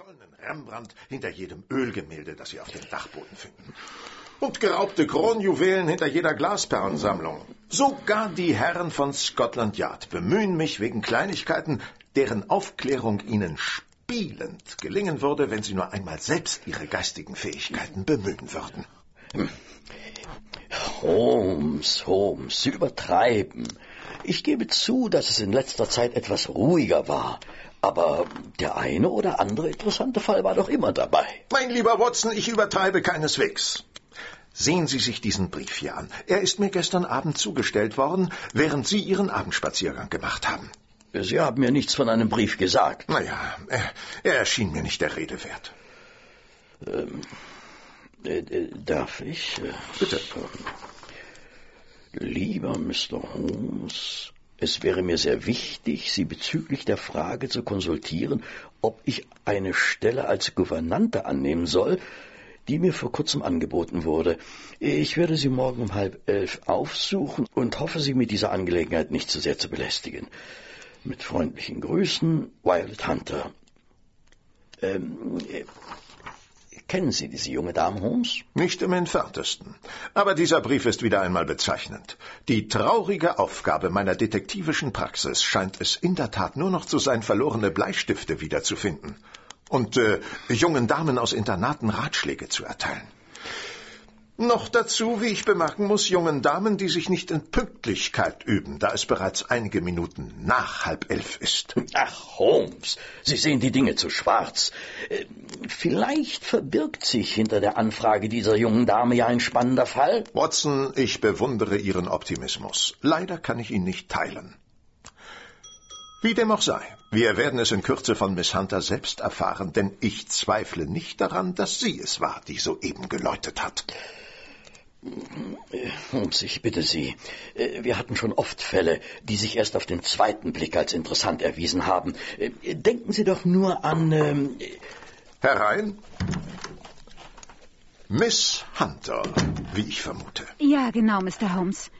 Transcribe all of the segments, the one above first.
verschollenen Rembrandt hinter jedem Ölgemälde, das Sie auf dem Dachboden finden. Und geraubte Kronjuwelen hinter jeder Glasperlensammlung. Sogar die Herren von Scotland Yard bemühen mich wegen Kleinigkeiten, deren Aufklärung ihnen spielend gelingen würde, wenn sie nur einmal selbst ihre geistigen Fähigkeiten bemühen würden. Holmes, Holmes, Sie übertreiben. Ich gebe zu, dass es in letzter Zeit etwas ruhiger war. Aber der eine oder andere interessante Fall war doch immer dabei. Mein lieber Watson, ich übertreibe keineswegs. Sehen Sie sich diesen Brief hier an. Er ist mir gestern Abend zugestellt worden, während Sie Ihren Abendspaziergang gemacht haben. Sie haben mir nichts von einem Brief gesagt. Naja, er, er erschien mir nicht der Rede wert. Ähm, äh, äh, darf ich? Äh, Bitte. Lieber Mr. Holmes, es wäre mir sehr wichtig, Sie bezüglich der Frage zu konsultieren, ob ich eine Stelle als Gouvernante annehmen soll, die mir vor kurzem angeboten wurde. Ich werde Sie morgen um halb elf aufsuchen und hoffe, Sie mit dieser Angelegenheit nicht zu sehr zu belästigen. Mit freundlichen Grüßen, Violet Hunter. Ähm, äh, kennen Sie diese junge Dame, Holmes? Nicht im entferntesten. Aber dieser Brief ist wieder einmal bezeichnend. Die traurige Aufgabe meiner detektivischen Praxis scheint es in der Tat nur noch zu sein, verlorene Bleistifte wiederzufinden und äh, jungen Damen aus Internaten Ratschläge zu erteilen. Noch dazu, wie ich bemerken muss, jungen Damen, die sich nicht in Pünktlichkeit üben, da es bereits einige Minuten nach halb elf ist. Ach, Holmes, Sie sehen die Dinge zu schwarz. Äh, vielleicht verbirgt sich hinter der Anfrage dieser jungen Dame ja ein spannender Fall. Watson, ich bewundere Ihren Optimismus. Leider kann ich ihn nicht teilen. Wie dem auch sei, wir werden es in Kürze von Miss Hunter selbst erfahren, denn ich zweifle nicht daran, dass sie es war, die soeben geläutet hat. Holmes, ich bitte Sie. Äh, wir hatten schon oft Fälle, die sich erst auf den zweiten Blick als interessant erwiesen haben. Äh, denken Sie doch nur an. Ähm Herein. Miss Hunter, wie ich vermute. Ja, genau, Mr. Holmes.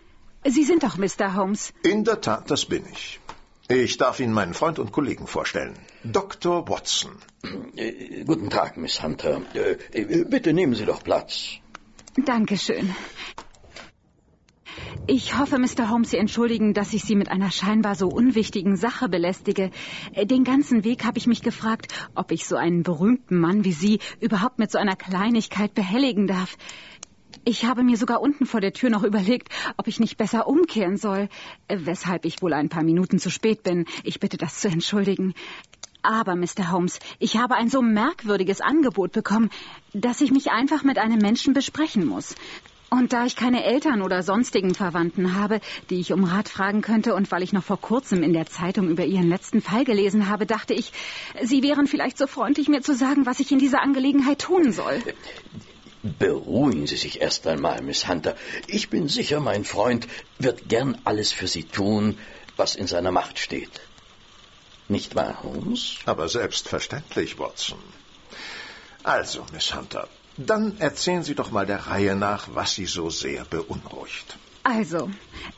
Sie sind doch Mr. Holmes. In der Tat, das bin ich. Ich darf Ihnen meinen Freund und Kollegen vorstellen. Dr. Watson. Äh, guten Tag, Miss Hunter. Bitte nehmen Sie doch Platz. Dankeschön. Ich hoffe, Mr. Holmes, Sie entschuldigen, dass ich Sie mit einer scheinbar so unwichtigen Sache belästige. Den ganzen Weg habe ich mich gefragt, ob ich so einen berühmten Mann wie Sie überhaupt mit so einer Kleinigkeit behelligen darf. Ich habe mir sogar unten vor der Tür noch überlegt, ob ich nicht besser umkehren soll, weshalb ich wohl ein paar Minuten zu spät bin. Ich bitte das zu entschuldigen. Aber, Mr. Holmes, ich habe ein so merkwürdiges Angebot bekommen, dass ich mich einfach mit einem Menschen besprechen muss. Und da ich keine Eltern oder sonstigen Verwandten habe, die ich um Rat fragen könnte, und weil ich noch vor kurzem in der Zeitung über Ihren letzten Fall gelesen habe, dachte ich, Sie wären vielleicht so freundlich, mir zu sagen, was ich in dieser Angelegenheit tun soll. Beruhigen Sie sich erst einmal, Miss Hunter. Ich bin sicher, mein Freund wird gern alles für Sie tun, was in seiner Macht steht. Nicht wahr, Holmes? Aber selbstverständlich, Watson. Also, Miss Hunter, dann erzählen Sie doch mal der Reihe nach, was Sie so sehr beunruhigt. Also,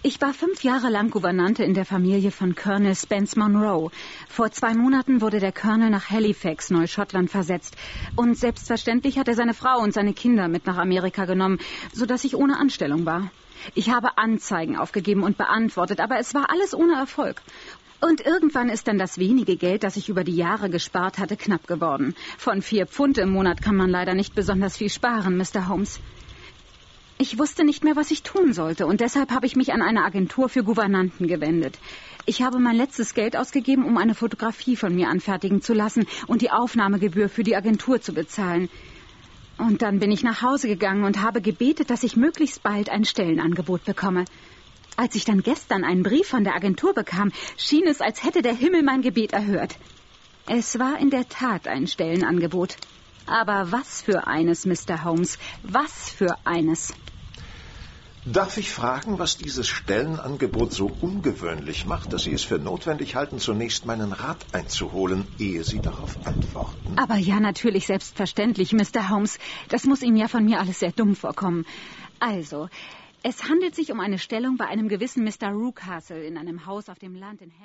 ich war fünf Jahre lang Gouvernante in der Familie von Colonel Spence Monroe. Vor zwei Monaten wurde der Colonel nach Halifax, Neuschottland, versetzt. Und selbstverständlich hat er seine Frau und seine Kinder mit nach Amerika genommen, so dass ich ohne Anstellung war. Ich habe Anzeigen aufgegeben und beantwortet, aber es war alles ohne Erfolg. Und irgendwann ist dann das wenige Geld, das ich über die Jahre gespart hatte, knapp geworden. Von vier Pfund im Monat kann man leider nicht besonders viel sparen, Mr. Holmes. Ich wusste nicht mehr, was ich tun sollte, und deshalb habe ich mich an eine Agentur für Gouvernanten gewendet. Ich habe mein letztes Geld ausgegeben, um eine Fotografie von mir anfertigen zu lassen und die Aufnahmegebühr für die Agentur zu bezahlen. Und dann bin ich nach Hause gegangen und habe gebetet, dass ich möglichst bald ein Stellenangebot bekomme. Als ich dann gestern einen Brief von der Agentur bekam, schien es, als hätte der Himmel mein Gebet erhört. Es war in der Tat ein Stellenangebot. Aber was für eines, Mr. Holmes, was für eines. Darf ich fragen, was dieses Stellenangebot so ungewöhnlich macht, dass Sie es für notwendig halten, zunächst meinen Rat einzuholen, ehe Sie darauf antworten? Aber ja, natürlich, selbstverständlich, Mr. Holmes. Das muss Ihnen ja von mir alles sehr dumm vorkommen. Also, es handelt sich um eine Stellung bei einem gewissen Mr. Rucastle in einem Haus auf dem Land in Ham